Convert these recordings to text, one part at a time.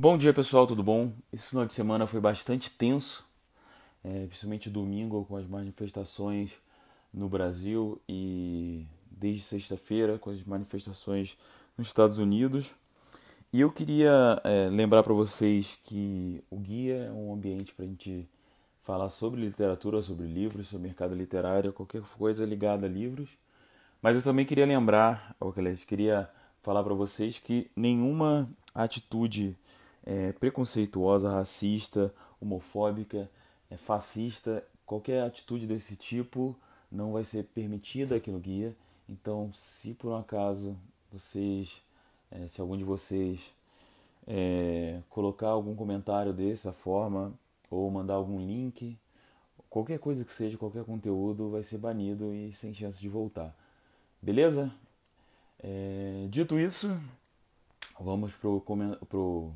Bom dia pessoal, tudo bom? Esse final de semana foi bastante tenso, é, principalmente domingo com as manifestações no Brasil e desde sexta-feira com as manifestações nos Estados Unidos. E eu queria é, lembrar para vocês que o guia é um ambiente para a gente falar sobre literatura, sobre livros, sobre mercado literário, qualquer coisa ligada a livros. Mas eu também queria lembrar, ou queria falar para vocês que nenhuma atitude é, preconceituosa, racista, homofóbica, é, fascista, qualquer atitude desse tipo não vai ser permitida aqui no guia. Então, se por um acaso vocês, é, se algum de vocês é, colocar algum comentário dessa forma ou mandar algum link, qualquer coisa que seja, qualquer conteúdo vai ser banido e sem chance de voltar. Beleza? É, dito isso, vamos pro, pro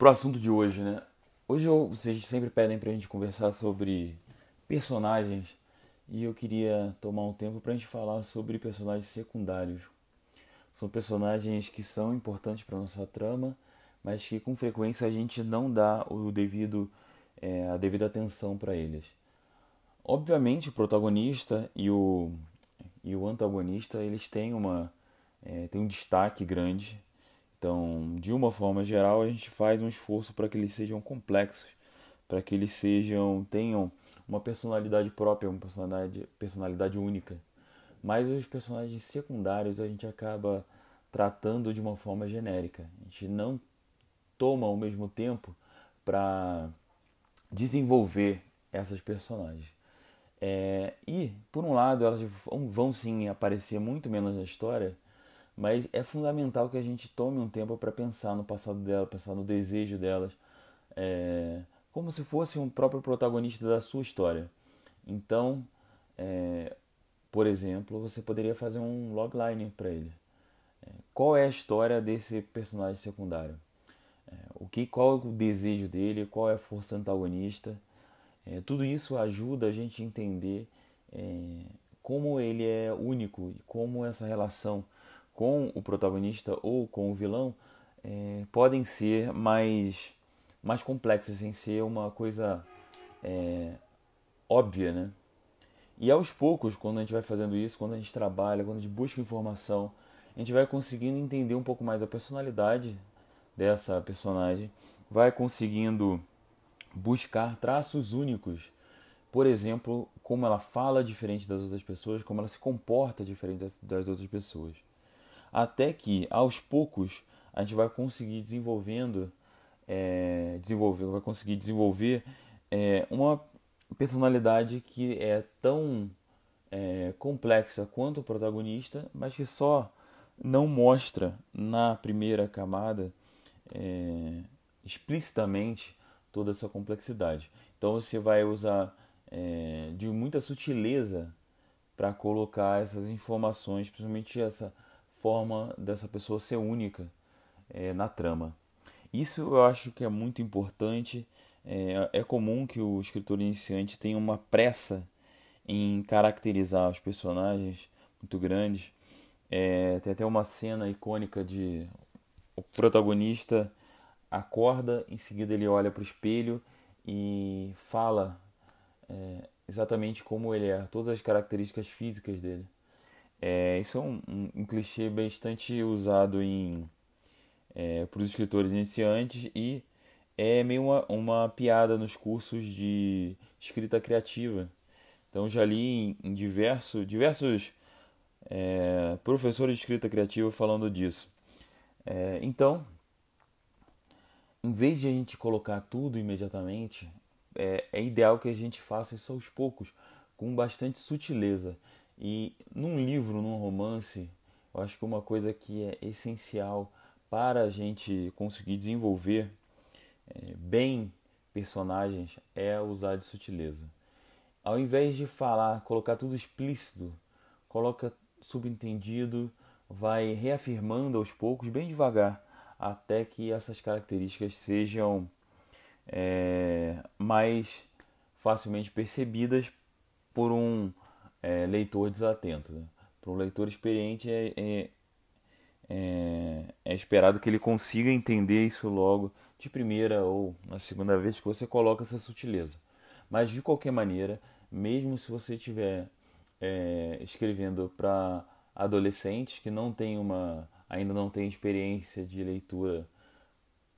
pro assunto de hoje, né? Hoje eu, vocês sempre pedem pra gente conversar sobre personagens e eu queria tomar um tempo pra gente falar sobre personagens secundários. São personagens que são importantes para nossa trama, mas que com frequência a gente não dá o devido é, a devida atenção para eles. Obviamente o protagonista e o e o antagonista eles têm uma é, têm um destaque grande então, de uma forma geral, a gente faz um esforço para que eles sejam complexos, para que eles sejam tenham uma personalidade própria, uma personalidade, personalidade única. Mas os personagens secundários a gente acaba tratando de uma forma genérica. A gente não toma ao mesmo tempo para desenvolver essas personagens. É, e, por um lado, elas vão, vão sim aparecer muito menos na história, mas é fundamental que a gente tome um tempo para pensar no passado dela, pensar no desejo delas, é, como se fosse um próprio protagonista da sua história. Então, é, por exemplo, você poderia fazer um logline para ele. É, qual é a história desse personagem secundário? É, o que, qual é o desejo dele? Qual é a força antagonista? É, tudo isso ajuda a gente a entender como ele é único e como essa relação com o protagonista ou com o vilão é, podem ser mais, mais complexas, sem ser uma coisa é, óbvia, né? E aos poucos, quando a gente vai fazendo isso, quando a gente trabalha, quando a gente busca informação, a gente vai conseguindo entender um pouco mais a personalidade dessa personagem, vai conseguindo buscar traços únicos. Por exemplo, como ela fala diferente das outras pessoas, como ela se comporta diferente das, das outras pessoas até que aos poucos a gente vai conseguir desenvolvendo, é, desenvolver, vai conseguir desenvolver é, uma personalidade que é tão é, complexa quanto o protagonista, mas que só não mostra na primeira camada é, explicitamente toda essa complexidade. Então você vai usar é, de muita sutileza para colocar essas informações, principalmente essa forma dessa pessoa ser única é, na trama. Isso eu acho que é muito importante. É, é comum que o escritor iniciante tenha uma pressa em caracterizar os personagens muito grandes. É, tem até uma cena icônica de o protagonista acorda, em seguida ele olha para o espelho e fala é, exatamente como ele é, todas as características físicas dele. É, isso é um, um, um, clichê bastante usado em é, para os escritores iniciantes e é meio uma, uma piada nos cursos de escrita criativa. Então já li em, em diverso, diversos é, professores de escrita criativa falando disso. É, então, em vez de a gente colocar tudo imediatamente, é, é ideal que a gente faça isso aos poucos, com bastante sutileza. E num livro, num romance, eu acho que uma coisa que é essencial para a gente conseguir desenvolver é, bem personagens é usar de sutileza. Ao invés de falar, colocar tudo explícito, coloca subentendido, vai reafirmando aos poucos, bem devagar, até que essas características sejam é, mais facilmente percebidas por um é, leitor desatento. Né? Para um leitor experiente é, é, é, é esperado que ele consiga entender isso logo de primeira ou na segunda vez que você coloca essa sutileza. Mas de qualquer maneira, mesmo se você estiver é, escrevendo para adolescentes que não tem uma, ainda não tem experiência de leitura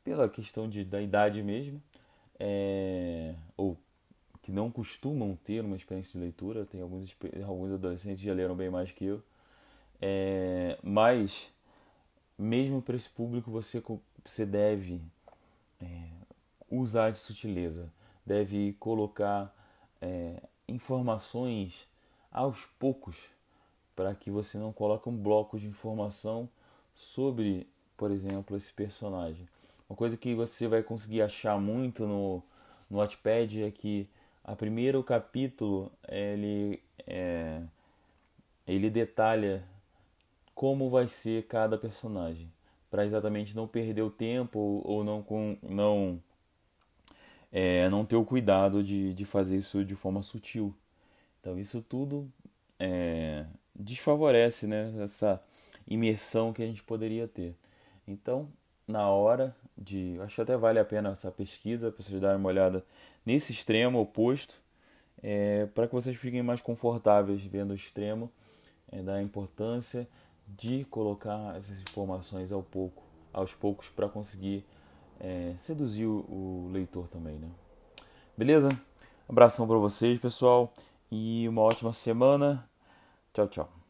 pela questão de, da idade mesmo, é, ou que não costumam ter uma experiência de leitura, tem alguns, alguns adolescentes já leram bem mais que eu, é, mas mesmo para esse público você, você deve é, usar de sutileza, deve colocar é, informações aos poucos para que você não coloque um bloco de informação sobre, por exemplo, esse personagem. Uma coisa que você vai conseguir achar muito no, no Wattpad é que a primeiro capítulo ele, é, ele detalha como vai ser cada personagem, para exatamente não perder o tempo ou não com não é, não ter o cuidado de, de fazer isso de forma sutil. Então isso tudo é, desfavorece né, essa imersão que a gente poderia ter. Então, na hora de. Acho que até vale a pena essa pesquisa para vocês darem uma olhada nesse extremo oposto, é, para que vocês fiquem mais confortáveis vendo o extremo é, da importância de colocar essas informações ao pouco, aos poucos para conseguir é, seduzir o, o, leitor também, né? Beleza? Abração para vocês, pessoal, e uma ótima semana. Tchau, tchau.